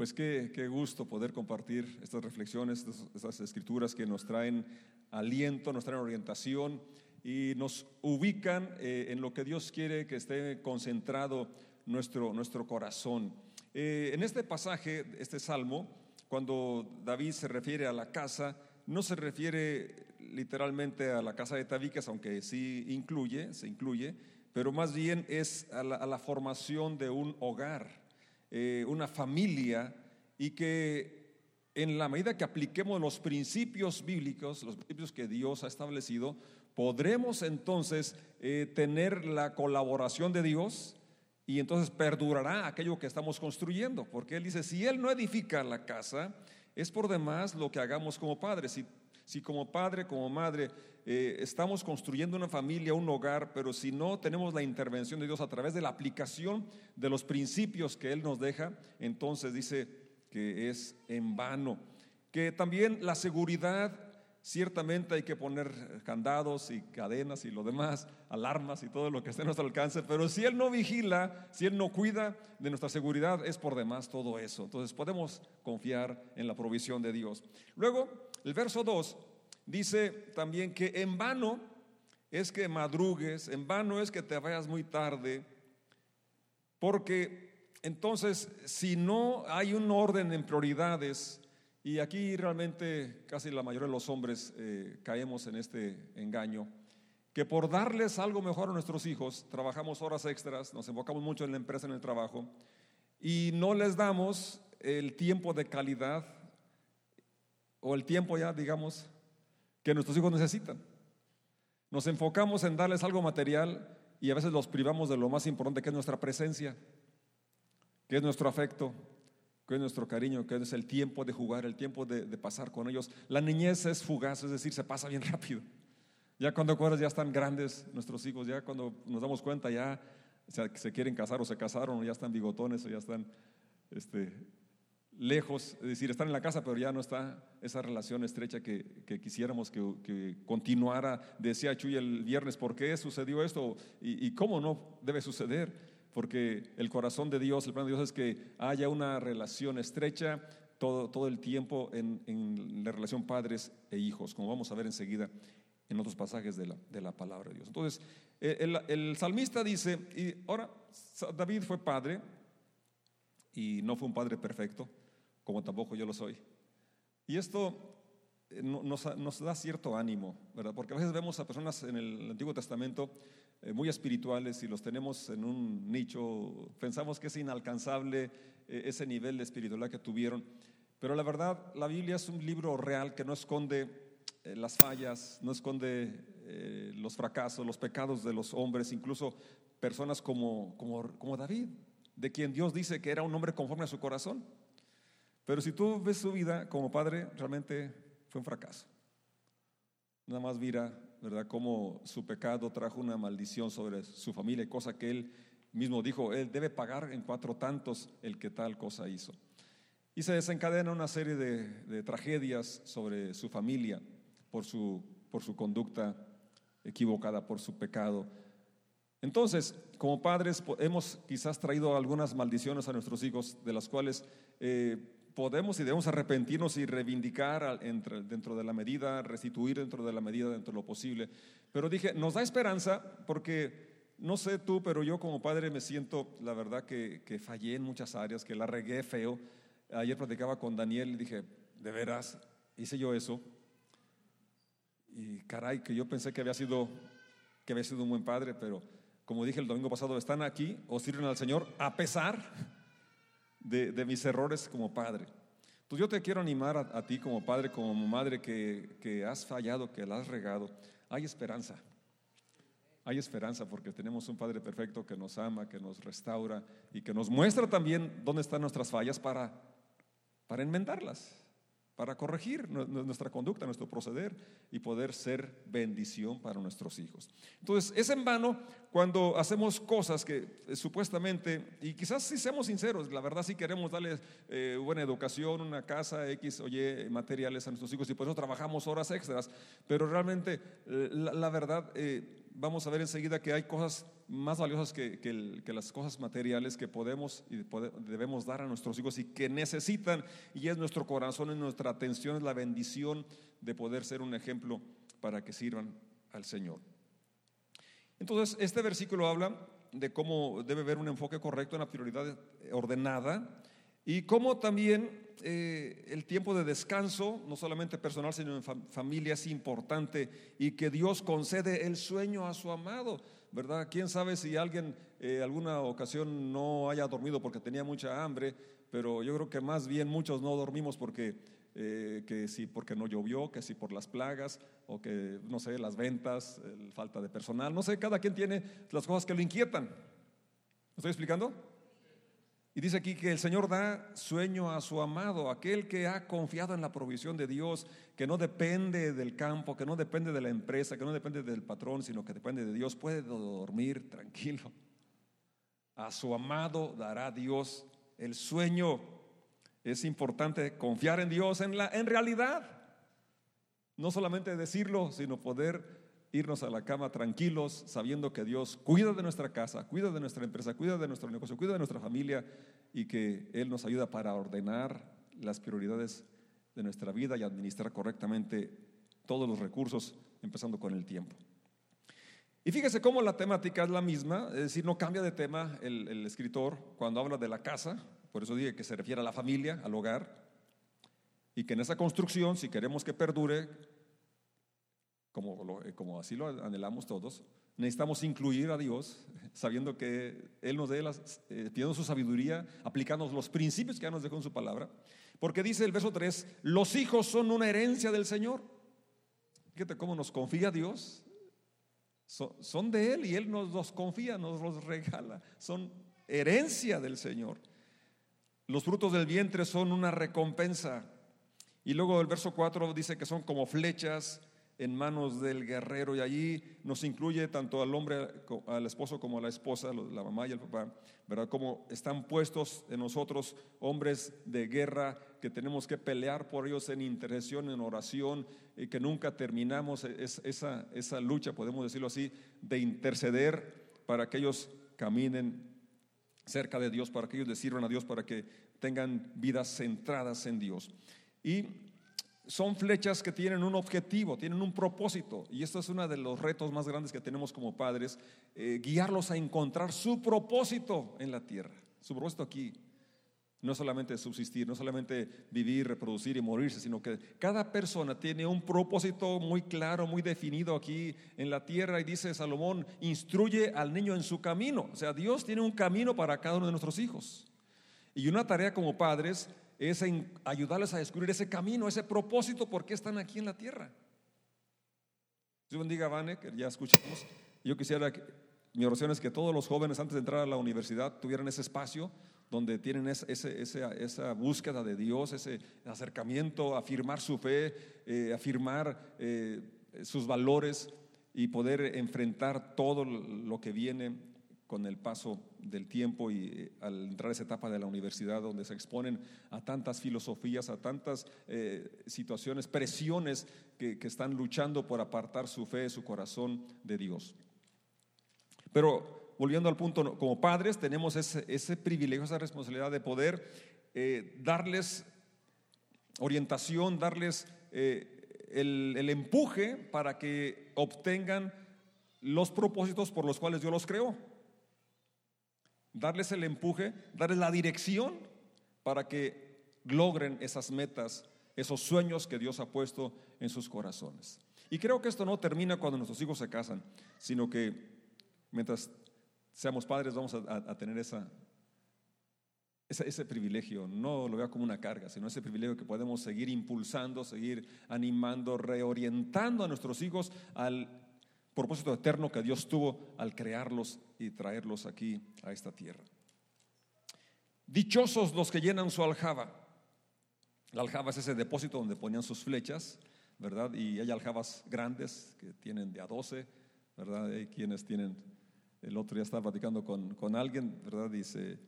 Pues qué, qué, gusto poder compartir estas reflexiones, estas, escrituras que nos traen aliento, nos traen orientación y nos ubican eh, en lo que Dios quiere que esté concentrado nuestro, nuestro corazón. Eh, en este pasaje, este salmo, cuando David se refiere a la casa, no se refiere literalmente a la casa de tabiques, aunque sí incluye, se incluye, pero más bien es a la, formación de un hogar, eh, una familia, y que en la medida que apliquemos los principios bíblicos, los principios que Dios ha establecido, podremos entonces eh, tener la colaboración de Dios y entonces perdurará aquello que estamos construyendo, porque Él dice, si Él no edifica la casa, es por demás lo que hagamos como padres. Si como padre, como madre, eh, estamos construyendo una familia, un hogar, pero si no tenemos la intervención de Dios a través de la aplicación de los principios que Él nos deja, entonces dice que es en vano. Que también la seguridad, ciertamente hay que poner candados y cadenas y lo demás, alarmas y todo lo que esté a nuestro alcance, pero si Él no vigila, si Él no cuida de nuestra seguridad, es por demás todo eso. Entonces podemos confiar en la provisión de Dios. Luego, el verso 2 dice también que en vano es que madrugues, en vano es que te vayas muy tarde, porque entonces si no hay un orden en prioridades, y aquí realmente casi la mayoría de los hombres eh, caemos en este engaño, que por darles algo mejor a nuestros hijos, trabajamos horas extras, nos enfocamos mucho en la empresa, en el trabajo, y no les damos el tiempo de calidad o el tiempo ya, digamos, que nuestros hijos necesitan. Nos enfocamos en darles algo material y a veces los privamos de lo más importante que es nuestra presencia, que es nuestro afecto, que es nuestro cariño, que es el tiempo de jugar, el tiempo de, pasar con ellos. La niñez es fugaz, es decir, se pasa bien rápido. Ya cuando acuerdas ya están grandes nuestros hijos, ya cuando nos damos cuenta ya se, quieren casar o se casaron ya están bigotones o ya están este, lejos, es decir, están en la casa, pero ya no está esa relación estrecha que, quisiéramos que, continuara. Decía Chuy el viernes, ¿por qué sucedió esto? Y, cómo no debe suceder? Porque el corazón de Dios, el plan de Dios es que haya una relación estrecha todo, todo el tiempo en, la relación padres e hijos, como vamos a ver enseguida en otros pasajes de la, de la palabra de Dios. Entonces, el, el salmista dice, y ahora David fue padre, y no fue un padre perfecto, como tampoco yo lo soy. Y esto eh, nos, da cierto ánimo, ¿verdad? Porque a veces vemos a personas en el Antiguo Testamento eh, muy espirituales y los tenemos en un nicho, pensamos que es inalcanzable eh, ese nivel de espiritualidad que tuvieron. Pero la verdad, la Biblia es un libro real que no esconde las fallas, no esconde los fracasos, los pecados de los hombres, incluso personas como, como, como David, de quien Dios dice que era un hombre conforme a su corazón. Pero si tú ves su vida como padre, realmente fue un fracaso. Nada más mira, ¿verdad?, cómo su pecado trajo una maldición sobre su familia, cosa que él mismo dijo, él debe pagar en cuatro tantos el que tal cosa hizo. Y se desencadena una serie de, tragedias sobre su familia por su, por su conducta equivocada, por su pecado. Entonces, como padres, hemos quizás traído algunas maldiciones a nuestros hijos, de las cuales eh, podemos y debemos arrepentirnos y reivindicar dentro de la medida, restituir dentro de la medida, dentro de lo posible. Pero dije, nos da esperanza porque no sé tú, pero yo como padre me siento, la verdad, que, fallé en muchas áreas, que la regué feo. Ayer platicaba con Daniel y dije, de veras, hice yo eso. Y caray, que yo pensé que había sido, que había sido un buen padre, pero como dije el domingo pasado, están aquí o sirven al Señor a pesar de, mis errores como padre. Pues yo te quiero animar a, ti como padre, como madre que, que, has fallado, que la has regado. Hay esperanza. Hay esperanza porque tenemos un Padre perfecto que nos ama, que nos restaura y que nos muestra también dónde están nuestras fallas para, para enmendarlas para corregir nuestra conducta, nuestro proceder y poder ser bendición para nuestros hijos. Entonces, es en vano cuando hacemos cosas que eh, supuestamente, y quizás si seamos sinceros, la verdad sí queremos darles eh, buena educación, una casa, X o Y materiales a nuestros hijos y por eso trabajamos horas extras, pero realmente eh, la, verdad vamos a ver enseguida que hay cosas más valiosas que, que, las cosas materiales que podemos y debemos dar a nuestros hijos y que necesitan, y es nuestro corazón y nuestra atención, es la bendición de poder ser un ejemplo para que sirvan al Señor. Entonces, este versículo habla de cómo debe haber un enfoque correcto en la prioridad ordenada y cómo también eh, el tiempo de descanso, no solamente personal, sino en familia, es importante y que Dios concede el sueño a su amado, ¿verdad? ¿Quién sabe si alguien eh, alguna ocasión no haya dormido porque tenía mucha hambre? Pero yo creo que más bien muchos no dormimos porque eh, que si porque no llovió, que si por las plagas, o que, no sé, las ventas, falta de personal, no sé, cada quien tiene las cosas que lo inquietan. ¿Me estoy explicando? Y dice aquí que el Señor da sueño a su amado, aquel que ha confiado en la provisión de Dios, que no depende del campo, que no depende de la empresa, que no depende del patrón, sino que depende de Dios, puede dormir tranquilo. A su amado dará Dios el sueño es importante confiar en Dios en, la, en realidad. No solamente decirlo, sino poder irnos a la cama tranquilos, sabiendo que Dios cuida de nuestra casa, cuida de nuestra empresa, cuida de nuestro negocio, cuida de nuestra familia y que Él nos ayuda para ordenar las prioridades de nuestra vida y administrar correctamente todos los recursos, empezando con el tiempo. Y fíjese cómo la temática es la misma, es decir, no cambia de tema el, escritor cuando habla de la casa, por eso dije que se refiere a la familia, al hogar, y que en esa construcción, si queremos que perdure, como, eh, como así lo anhelamos todos, necesitamos incluir a Dios, sabiendo que Él nos dé, las, eh, pidiendo su sabiduría, aplicando los principios que ya nos dejó en su palabra, porque dice el verso 3, los hijos son una herencia del Señor. Fíjate cómo nos confía Dios, son, de Él y Él nos los confía, nos los regala, son herencia del Señor. Los frutos del vientre son una recompensa. Y luego el verso 4 dice que son como flechas en manos del guerrero y allí nos incluye tanto al hombre, al esposo como a la esposa, la mamá y el papá, ¿verdad? Como están puestos en nosotros hombres de guerra que tenemos que pelear por ellos en intercesión, en oración, y que nunca terminamos esa, esa lucha, podemos decirlo así, de interceder para que ellos caminen cerca de Dios, para que ellos le sirvan a Dios, para que tengan vidas centradas en Dios. Y son flechas que tienen un objetivo, tienen un propósito. Y esto es uno de los retos más grandes que tenemos como padres, eh, guiarlos a encontrar su propósito en la tierra. Su propósito aquí no solamente subsistir, no solamente vivir, reproducir y morirse, sino que cada persona tiene un propósito muy claro, muy definido aquí en la tierra. Y dice Salomón, instruye al niño en su camino. O sea, Dios tiene un camino para cada uno de nuestros hijos. Y una tarea como padres es ayudarles a descubrir ese camino, ese propósito, por qué están aquí en la tierra. Dios bendiga Vane, que ya escuchamos. Yo quisiera, que, mi oración es que todos los jóvenes antes de entrar a la universidad tuvieran ese espacio donde tienen esa búsqueda de Dios, ese acercamiento, afirmar su fe, eh, afirmar eh, sus valores y poder enfrentar todo lo que viene con el paso del tiempo y eh, al entrar a esa etapa de la universidad donde se exponen a tantas filosofías, a tantas situaciones, presiones que, que, están luchando por apartar su fe, su corazón de Dios. Pero volviendo al punto, como padres tenemos ese, privilegio, esa responsabilidad de poder eh, darles orientación, darles eh, el, empuje para que obtengan los propósitos por los cuales Dios los creó. Darles el empuje, darles la dirección para que logren esas metas, esos sueños que Dios ha puesto en sus corazones. Y creo que esto no termina cuando nuestros hijos se casan, sino que mientras seamos padres, vamos a, tener esa, ese, privilegio. No lo veo como una carga, sino ese privilegio que podemos seguir impulsando, seguir animando, reorientando a nuestros hijos al propósito eterno que Dios tuvo al crearlos y traerlos aquí a esta tierra. Dichosos los que llenan su aljaba. La aljaba es ese depósito donde ponían sus flechas, ¿verdad? Y hay aljabas grandes que tienen de a 12, ¿verdad? Hay quienes tienen el otro día estaba platicando con, con alguien, ¿verdad? Dice,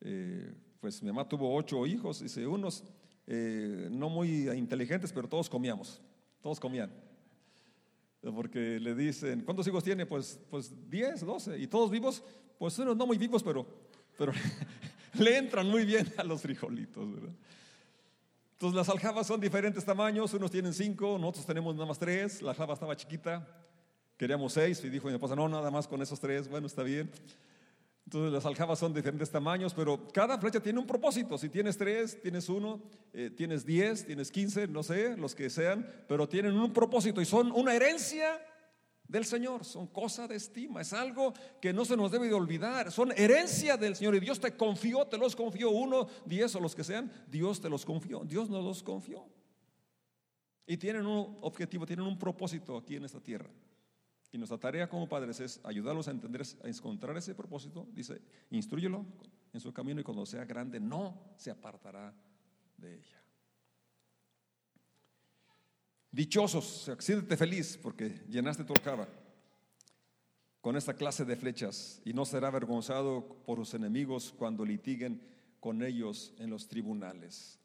eh, pues mi mamá tuvo ocho hijos, dice, unos eh, no muy inteligentes, pero todos comíamos, todos comían. Porque le dicen, ¿cuántos hijos tiene? Pues, pues 10, 12. Y todos vivos, pues unos no muy vivos, pero, pero le entran muy bien a los frijolitos. ¿verdad? Entonces las aljabas son diferentes tamaños, unos tienen cinco, nosotros tenemos nada más tres, la aljaba estaba chiquita, queríamos seis y dijo mi esposa, no, nada más con esos tres, bueno, está bien. Entonces las aljabas son de diferentes tamaños, pero cada flecha tiene un propósito. Si tienes tres, tienes uno, eh, tienes diez, tienes quince, no sé, los que sean, pero tienen un propósito y son una herencia del Señor, son cosa de estima, es algo que no se nos debe de olvidar, son herencia del Señor y Dios te confió, te los confió, uno, diez o los que sean, Dios te los confió, Dios nos los confió. Y tienen un objetivo, tienen un propósito aquí en esta tierra. Y nuestra tarea como padres es ayudarlos a entender, a encontrar ese propósito. Dice, instruyelo en su camino y cuando sea grande no se apartará de ella. Dichosos, siéntete feliz porque llenaste tu alcaba con esta clase de flechas y no será avergonzado por sus enemigos cuando litiguen con ellos en los tribunales.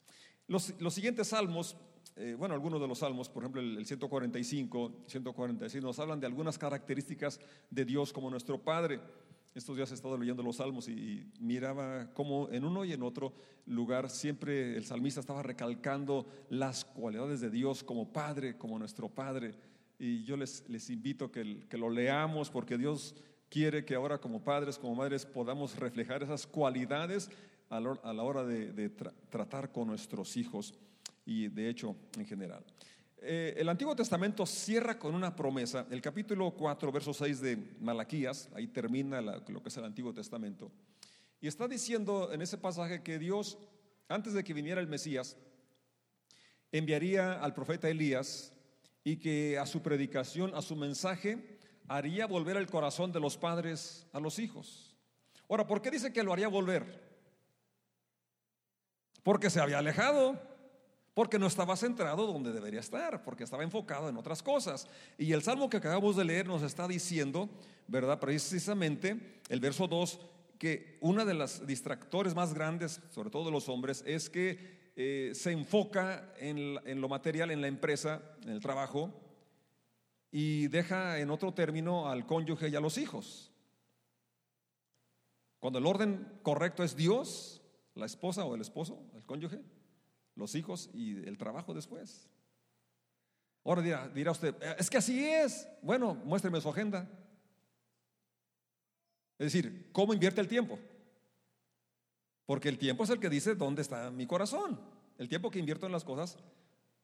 Los, los siguientes salmos eh, bueno, algunos de los salmos, por ejemplo el, 145, 146, nos hablan de algunas características de Dios como nuestro Padre. Estos días he estado leyendo los salmos y, miraba cómo en uno y en otro lugar siempre el salmista estaba recalcando las cualidades de Dios como Padre, como nuestro Padre. Y yo les, les invito que, que lo leamos porque Dios quiere que ahora como padres, como madres podamos reflejar esas cualidades a la, hora de, tratar con nuestros hijos y de hecho en general. Eh, el Antiguo Testamento cierra con una promesa, el capítulo 4, verso 6 de Malaquías, ahí termina lo que es el Antiguo Testamento, y está diciendo en ese pasaje que Dios, antes de que viniera el Mesías, enviaría al profeta Elías y que a su predicación, a su mensaje, haría volver el corazón de los padres a los hijos. Ahora, ¿por qué dice que lo haría volver? Porque se había alejado porque no estaba centrado donde debería estar, porque estaba enfocado en otras cosas. Y el salmo que acabamos de leer nos está diciendo, ¿verdad? Precisamente el verso 2, que una de las distractores más grandes, sobre todo de los hombres, es que eh, se enfoca en, en lo material, en la empresa, en el trabajo, y deja en otro término al cónyuge y a los hijos. Cuando el orden correcto es Dios, la esposa o el esposo, el cónyuge, los hijos y el trabajo después. Ahora dirá, dirá usted, eh, es que así es. Bueno, muéstreme su agenda. Es decir, ¿cómo invierte el tiempo? Porque el tiempo es el que dice dónde está mi corazón. El tiempo que invierto en las cosas,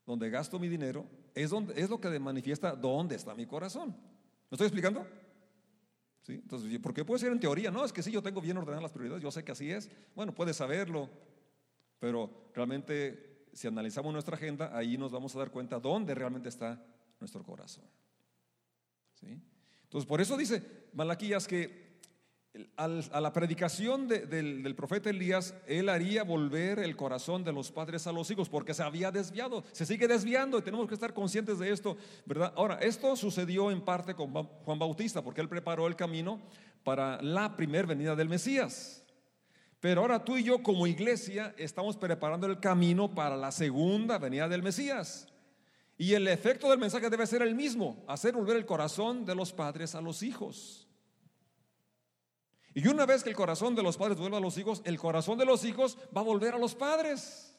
donde gasto mi dinero, es, donde, es lo que manifiesta dónde está mi corazón. ¿Me estoy explicando? ¿Sí? Entonces, ¿por qué puede ser en teoría? No, es que sí, yo tengo bien ordenadas las prioridades, yo sé que así es. Bueno, puedes saberlo, pero realmente, si analizamos nuestra agenda, ahí nos vamos a dar cuenta dónde realmente está nuestro corazón. ¿Sí? Entonces, por eso dice Malaquías que a la predicación del, profeta Elías, él haría volver el corazón de los padres a los hijos, porque se había desviado, se sigue desviando y tenemos que estar conscientes de esto, ¿verdad? Ahora, esto sucedió en parte con Juan Bautista, porque él preparó el camino para la primera venida del Mesías. Pero ahora tú y yo como iglesia estamos preparando el camino para la segunda venida del Mesías. Y el efecto del mensaje debe ser el mismo, hacer volver el corazón de los padres a los hijos. Y una vez que el corazón de los padres vuelva a los hijos, el corazón de los hijos va a volver a los padres.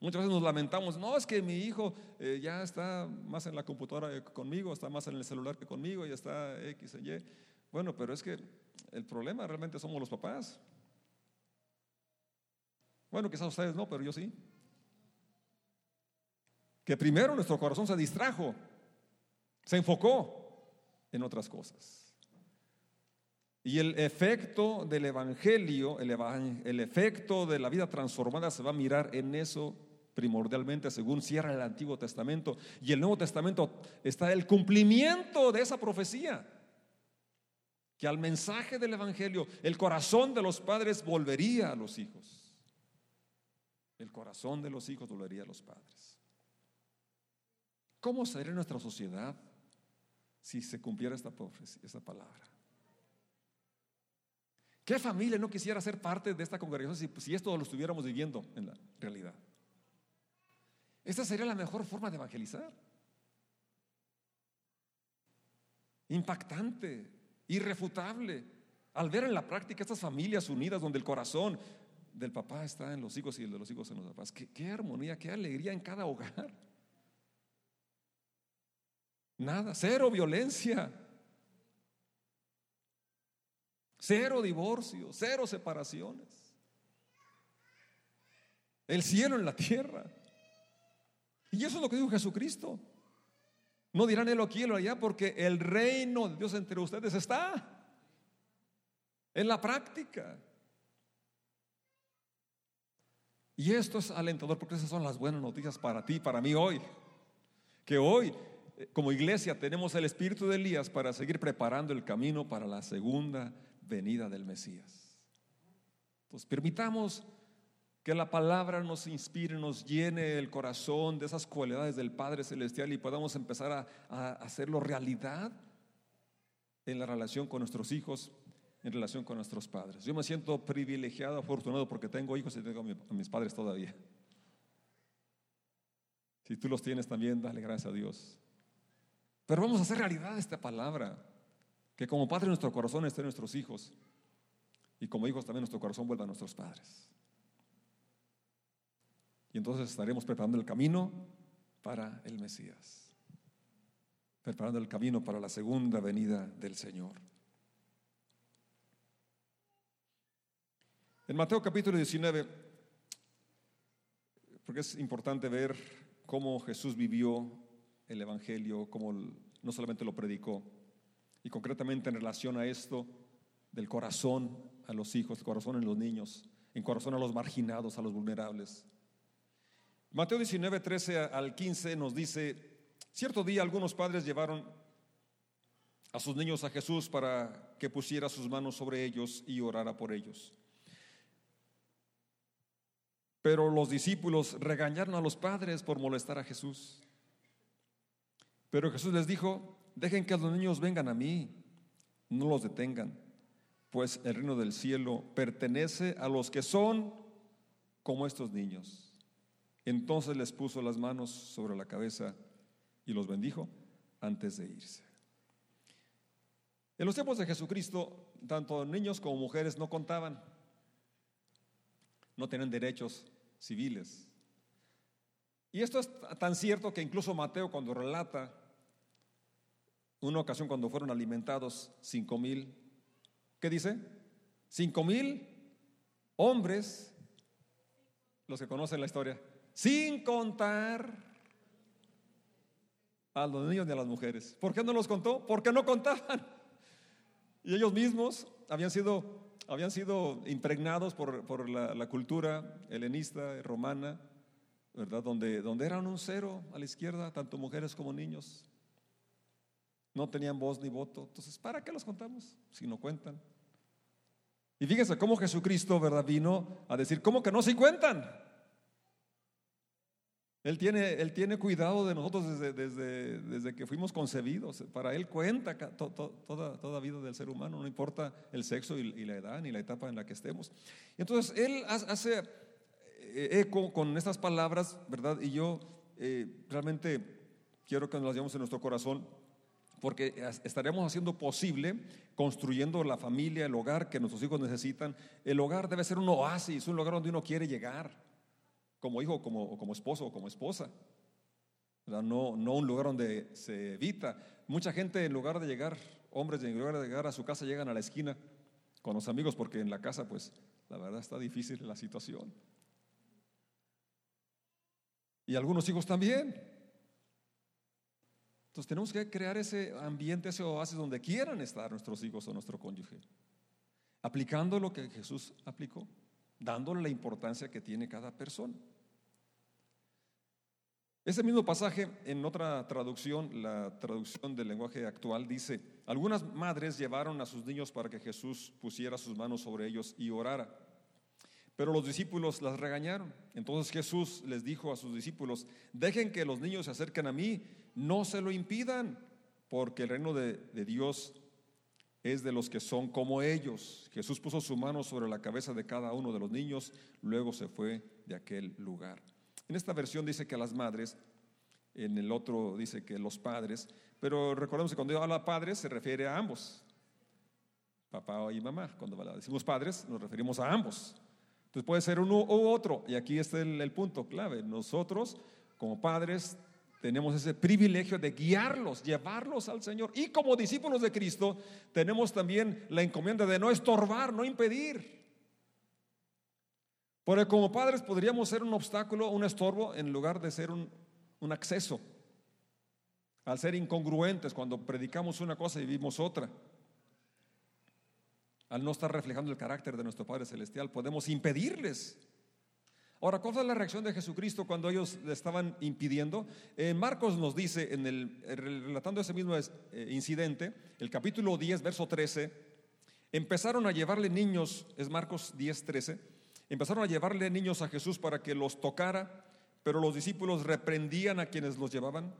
Muchas veces nos lamentamos, no, es que mi hijo eh, ya está más en la computadora conmigo, está más en el celular que conmigo, ya está X y Y. Bueno, pero es que el problema realmente somos los papás. Bueno, quizás ustedes no, pero yo sí. Que primero nuestro corazón se distrajo, se enfocó en otras cosas. Y el efecto del Evangelio, el, el, efecto de la vida transformada se va a mirar en eso primordialmente, según cierra el Antiguo Testamento. Y el Nuevo Testamento está el cumplimiento de esa profecía que al mensaje del Evangelio el corazón de los padres volvería a los hijos. El corazón de los hijos volvería a los padres. ¿Cómo sería nuestra sociedad si se cumpliera esta, esta palabra? ¿Qué familia no quisiera ser parte de esta congregación si, si esto lo estuviéramos viviendo en la realidad? Esta sería la mejor forma de evangelizar. impactante, irrefutable, al ver en la práctica estas familias unidas donde el corazón del papá está en los hijos y el de los hijos en los papás. Qué, qué armonía, qué alegría en cada hogar. Nada, cero violencia. Cero divorcio, cero separaciones. El cielo en la tierra. Y eso es lo que dijo Jesucristo. No dirán él aquí o allá porque el reino de Dios entre ustedes está en la práctica. Y esto es alentador porque esas son las buenas noticias para ti, para mí hoy. Que hoy, eh, como iglesia, tenemos el espíritu de Elías para seguir preparando el camino para la segunda venida del Mesías. Entonces, permitamos que la palabra nos inspire, nos llene el corazón de esas cualidades del Padre Celestial y podamos empezar a, hacerlo realidad en la relación con nuestros hijos, en relación con nuestros padres. Yo me siento privilegiado, afortunado porque tengo hijos y tengo a mis padres todavía. Si tú los tienes también, dale gracias a Dios. Pero vamos a hacer realidad esta palabra. Que como padre nuestro corazón esté en nuestros hijos. Y como hijos también nuestro corazón vuelva a nuestros padres. Y entonces estaremos preparando el camino para el Mesías. Preparando el camino para la segunda venida del Señor. En Mateo capítulo 19, porque es importante ver cómo Jesús vivió el Evangelio, cómo no solamente lo predicó, y concretamente en relación a esto del corazón a los hijos, el corazón en los niños, en corazón a los marginados, a los vulnerables. Mateo 19, 13 al 15 nos dice, cierto día algunos padres llevaron a sus niños a Jesús para que pusiera sus manos sobre ellos y orara por ellos. Pero los discípulos regañaron a los padres por molestar a Jesús. Pero Jesús les dijo, dejen que los niños vengan a mí, no los detengan, pues el reino del cielo pertenece a los que son como estos niños. Entonces les puso las manos sobre la cabeza y los bendijo antes de irse. En los tiempos de Jesucristo, tanto niños como mujeres no contaban, no tenían derechos civiles. Y esto es tan cierto que incluso Mateo cuando relata una ocasión cuando fueron alimentados cinco mil, ¿qué dice? Cinco mil hombres, los que conocen la historia, sin contar a los niños ni a las mujeres. ¿Por qué no los contó? Porque no contaban. Y ellos mismos habían sido, habían sido impregnados por, la, cultura helenista, romana, ¿verdad? Donde, donde eran un cero a la izquierda, tanto mujeres como niños. No tenían voz ni voto. Entonces, ¿para qué los contamos si no cuentan? Y fíjense cómo Jesucristo, ¿verdad? Vino a decir, ¿cómo que no se cuentan? Él tiene, él tiene cuidado de nosotros desde, desde, desde que fuimos concebidos. Para Él cuenta toda, toda vida del ser humano, no importa el sexo y, la edad ni la etapa en la que estemos. Entonces, Él hace eh, eco con estas palabras, ¿verdad? Y yo eh, realmente quiero que nos las llevemos en nuestro corazón porque estaremos haciendo posible, construyendo la familia, el hogar que nuestros hijos necesitan. El hogar debe ser un oasis, un lugar donde uno quiere llegar, como hijo, como, como esposo o como esposa. No, no un lugar donde se evita. Mucha gente en lugar de llegar, hombres en lugar de llegar a su casa, llegan a la esquina con los amigos, porque en la casa, pues, la verdad está difícil la situación. Y algunos hijos también. Entonces tenemos que crear ese ambiente, ese oasis donde quieran estar nuestros hijos o nuestro cónyuge, aplicando lo que Jesús aplicó, dándole la importancia que tiene cada persona. Ese mismo pasaje en otra traducción, la traducción del lenguaje actual, dice, algunas madres llevaron a sus niños para que Jesús pusiera sus manos sobre ellos y orara. Pero los discípulos las regañaron. Entonces Jesús les dijo a sus discípulos, dejen que los niños se acerquen a mí no se lo impidan, porque el reino de, Dios es de los que son como ellos. Jesús puso su mano sobre la cabeza de cada uno de los niños, luego se fue de aquel lugar. En esta versión dice que a las madres en el otro dice que los padres, pero recordemos que cuando habla padres se refiere a ambos, papá y mamá. Cuando decimos padres nos referimos a ambos. Entonces puede ser uno u otro, y aquí está el punto clave. Nosotros como padres tenemos ese privilegio de guiarlos, llevarlos al Señor. Y como discípulos de Cristo tenemos también la encomienda de no estorbar, no impedir. Porque como padres podríamos ser un obstáculo, un estorbo, en lugar de ser un, un acceso. Al ser incongruentes cuando predicamos una cosa y vivimos otra. Al no estar reflejando el carácter de nuestro Padre Celestial, podemos impedirles Ahora, ¿cuál fue la reacción de Jesucristo cuando ellos le estaban impidiendo? Eh, Marcos nos dice, en el, relatando ese mismo eh, incidente, el capítulo 10, verso 13, empezaron a llevarle niños, es Marcos 10, 13, empezaron a llevarle niños a Jesús para que los tocara, pero los discípulos reprendían a quienes los llevaban.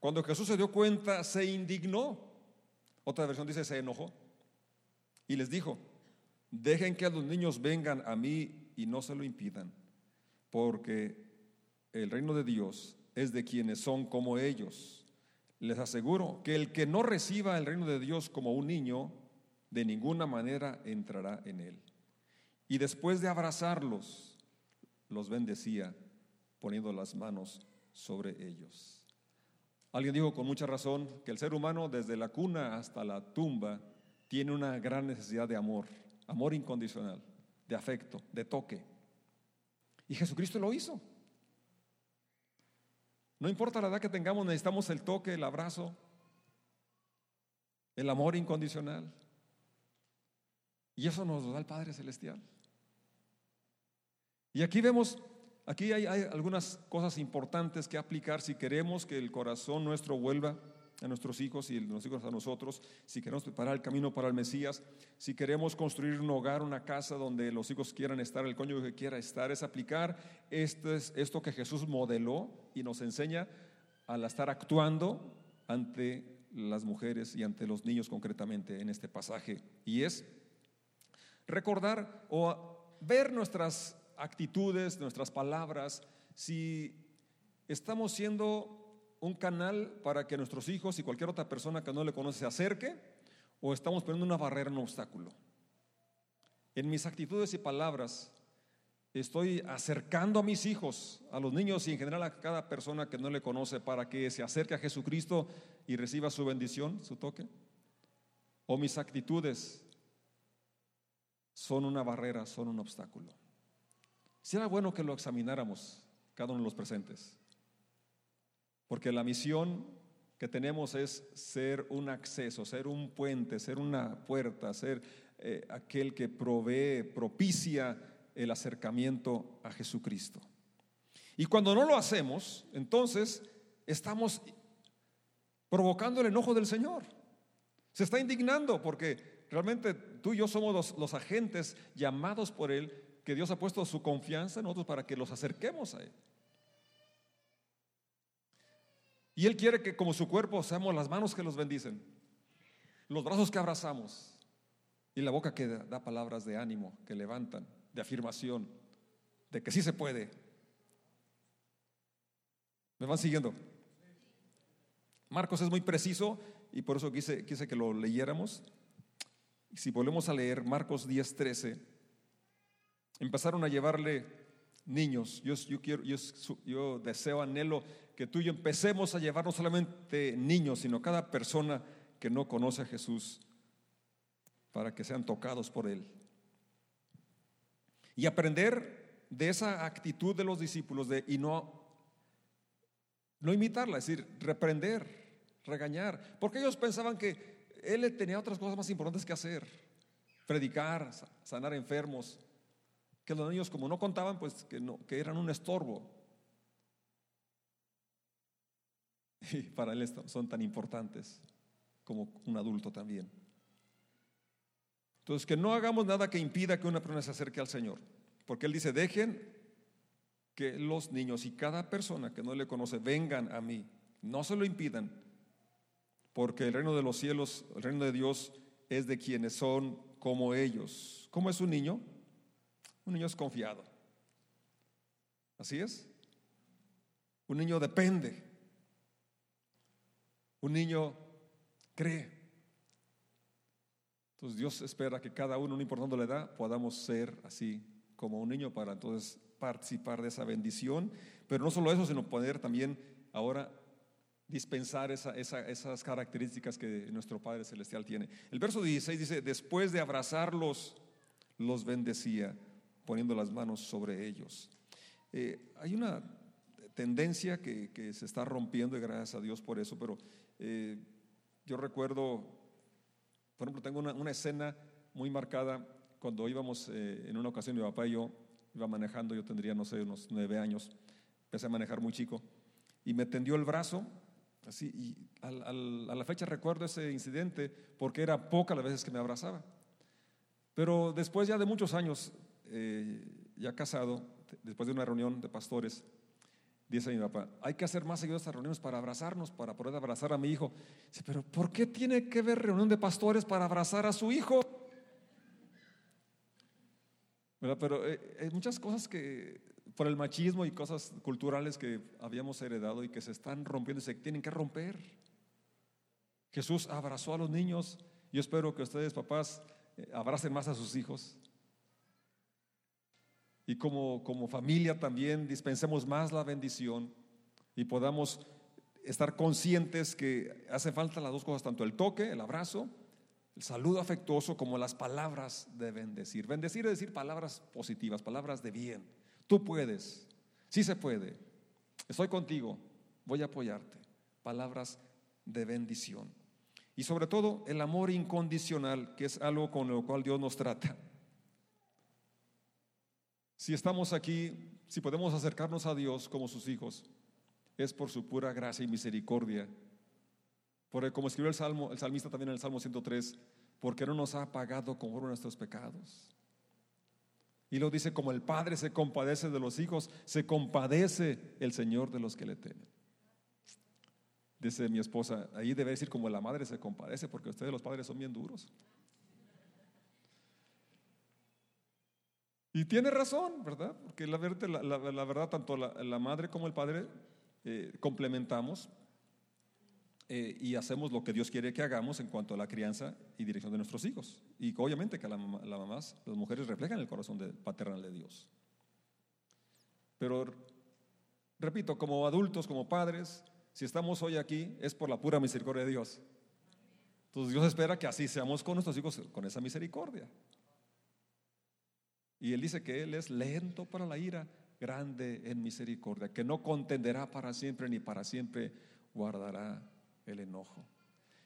Cuando Jesús se dio cuenta, se indignó. Otra versión dice, se enojó. Y les dijo, dejen que los niños vengan a mí y no se lo impidan porque el reino de Dios es de quienes son como ellos. Les aseguro que el que no reciba el reino de Dios como un niño, de ninguna manera entrará en él. Y después de abrazarlos, los bendecía poniendo las manos sobre ellos. Alguien dijo con mucha razón que el ser humano desde la cuna hasta la tumba tiene una gran necesidad de amor, amor incondicional, de afecto, de toque. Y Jesucristo lo hizo. No importa la edad que tengamos, necesitamos el toque, el abrazo, el amor incondicional. Y eso nos lo da el Padre Celestial. Y aquí vemos, aquí hay, hay algunas cosas importantes que aplicar si queremos que el corazón nuestro vuelva a nuestros hijos y los hijos a nosotros, si queremos preparar el camino para el Mesías, si queremos construir un hogar, una casa donde los hijos quieran estar, el cónyuge quiera estar, es aplicar esto, es, esto que Jesús modeló y nos enseña al estar actuando ante las mujeres y ante los niños concretamente en este pasaje. Y es recordar o ver nuestras actitudes, nuestras palabras, si estamos siendo un canal para que nuestros hijos y cualquier otra persona que no le conoce se acerque o estamos poniendo una barrera, un obstáculo. En mis actitudes y palabras estoy acercando a mis hijos, a los niños y en general a cada persona que no le conoce para que se acerque a Jesucristo y reciba su bendición, su toque. O mis actitudes son una barrera, son un obstáculo. Será bueno que lo examináramos cada uno de los presentes. Porque la misión que tenemos es ser un acceso, ser un puente, ser una puerta, ser eh, aquel que provee, propicia el acercamiento a Jesucristo. Y cuando no lo hacemos, entonces estamos provocando el enojo del Señor. Se está indignando porque realmente tú y yo somos los, los agentes llamados por Él, que Dios ha puesto su confianza en nosotros para que los acerquemos a Él. Y Él quiere que como su cuerpo seamos las manos que los bendicen, los brazos que abrazamos y la boca que da palabras de ánimo, que levantan, de afirmación, de que sí se puede. ¿Me van siguiendo? Marcos es muy preciso y por eso quise, quise que lo leyéramos. Si volvemos a leer Marcos 10, 13, empezaron a llevarle niños. Yo, yo, quiero, yo, yo deseo, anhelo que tú y yo empecemos a llevar no solamente niños, sino cada persona que no conoce a Jesús, para que sean tocados por Él. Y aprender de esa actitud de los discípulos de, y no, no imitarla, es decir, reprender, regañar, porque ellos pensaban que Él tenía otras cosas más importantes que hacer, predicar, sanar enfermos, que los niños como no contaban, pues que, no, que eran un estorbo. Y para él son tan importantes como un adulto también. Entonces, que no hagamos nada que impida que una persona se acerque al Señor. Porque Él dice, dejen que los niños y cada persona que no le conoce vengan a mí. No se lo impidan. Porque el reino de los cielos, el reino de Dios es de quienes son como ellos. ¿Cómo es un niño? Un niño es confiado. Así es. Un niño depende Un niño cree. Entonces Dios espera que cada uno, no importando la edad, podamos ser así como un niño para entonces participar de esa bendición. Pero no solo eso, sino poder también ahora dispensar esas características que nuestro Padre Celestial tiene. El verso 16 dice, después de abrazarlos, los bendecía, poniendo las manos sobre ellos. Eh, hay una tendencia que, se está rompiendo y gracias a Dios por eso, pero eh, yo recuerdo, por ejemplo, tengo una, escena muy marcada cuando íbamos eh, en una ocasión, mi papá y yo iba manejando, yo tendría, no sé, unos nueve años, empecé a manejar muy chico, y me tendió el brazo, así, y a la fecha recuerdo ese incidente porque era poca las veces que me abrazaba. Pero después ya de muchos años, eh, ya casado, después de una reunión de pastores, dice mi papá, hay que hacer más seguido estas reuniones para abrazarnos, para poder abrazar a mi hijo. Dice, pero ¿por qué tiene que ver reunión de pastores para abrazar a su hijo? Pero eh, hay muchas cosas que, por el machismo y cosas culturales que habíamos heredado y que se están rompiendo y se tienen que romper. Jesús abrazó a los niños. Yo espero que ustedes, papás, eh, abracen más a sus hijos. Y como, como familia también dispensemos más la bendición y podamos estar conscientes que hace falta las dos cosas, tanto el toque, el abrazo, el saludo afectuoso, como las palabras de bendecir. Bendecir es decir palabras positivas, palabras de bien. Tú puedes, sí se puede. Estoy contigo, voy a apoyarte. Palabras de bendición. Y sobre todo el amor incondicional, que es algo con lo cual Dios nos trata. Si estamos aquí, si podemos acercarnos a Dios como sus hijos, es por su pura gracia y misericordia. Porque como escribió el, Salmo, el salmista también en el Salmo 103, porque no nos ha pagado conforme a nuestros pecados. Y lo dice como el Padre se compadece de los hijos, se compadece el Señor de los que le temen. Dice mi esposa, ahí debe decir como la madre se compadece, porque ustedes los padres son bien duros. Y tiene razón, ¿verdad? Porque la, verdad, tanto la, madre como el padre eh, complementamos eh, y hacemos lo que Dios quiere que hagamos en cuanto a la crianza y dirección de nuestros hijos. Y obviamente que la, la mamás, las mujeres reflejan el corazón de, paternal de Dios. Pero, repito, como adultos, como padres, si estamos hoy aquí es por la pura misericordia de Dios. Entonces Dios espera que así seamos con nuestros hijos, con esa misericordia. Y Él dice que Él es lento para la ira, grande en misericordia, que no contenderá para siempre ni para siempre guardará el enojo.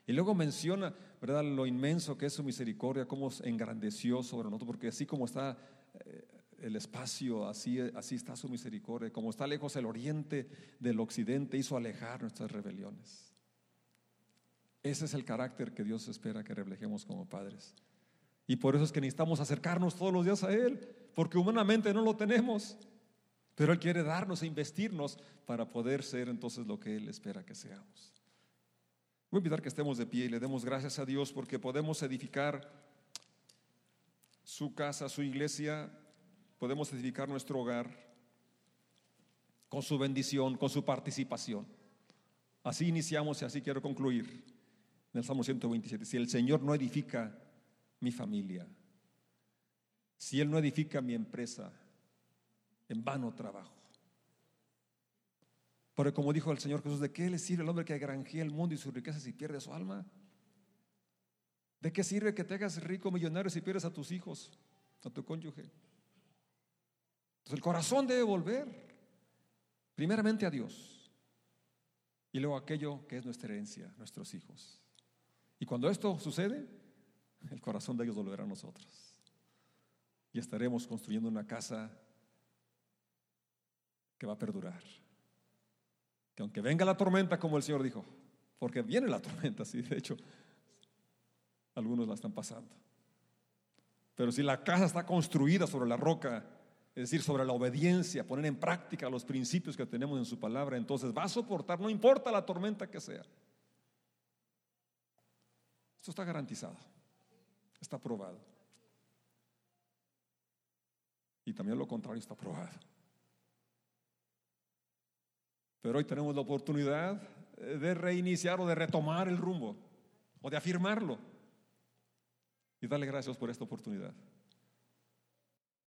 Y luego menciona, ¿verdad?, lo inmenso que es su misericordia, cómo engrandeció sobre nosotros, porque así como está eh, el espacio, así, así está su misericordia. Como está lejos el oriente del occidente, hizo alejar nuestras rebeliones. Ese es el carácter que Dios espera que reflejemos como padres. Y por eso es que necesitamos acercarnos todos los días a Él, porque humanamente no lo tenemos. Pero Él quiere darnos e investirnos para poder ser entonces lo que Él espera que seamos. Voy a invitar que estemos de pie y le demos gracias a Dios porque podemos edificar su casa, su iglesia podemos edificar nuestro hogar con su bendición, con su participación. Así iniciamos y así quiero concluir en el Salmo 127. Si el Señor no edifica mi familia, si Él no edifica mi empresa, en vano trabajo. Porque como dijo el Señor Jesús, ¿de qué le sirve el hombre que granjea el mundo y sus riquezas si pierde su alma? ¿De qué sirve que te hagas rico millonario si pierdes a tus hijos, a tu cónyuge? Entonces el corazón debe volver primeramente a Dios y luego aquello que es nuestra herencia, nuestros hijos. Y cuando esto sucede, el corazón de ellos volverá a nosotros. Y estaremos construyendo una casa que va a perdurar. Que aunque venga la tormenta, como el Señor dijo, porque viene la tormenta, sí, de hecho, algunos la están pasando. Pero si la casa está construida sobre la roca, es decir, sobre la obediencia, poner en práctica los principios que tenemos en su palabra, entonces va a soportar, no importa la tormenta que sea. Esto está garantizado, está probado. Y también lo contrario está probado. Pero hoy tenemos la oportunidad de reiniciar o de retomar el rumbo o de afirmarlo. Y darle gracias por esta oportunidad.